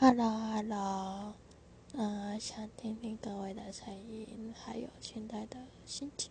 哈喽哈喽，嗯，想听听各位的声音，还有现在的心情。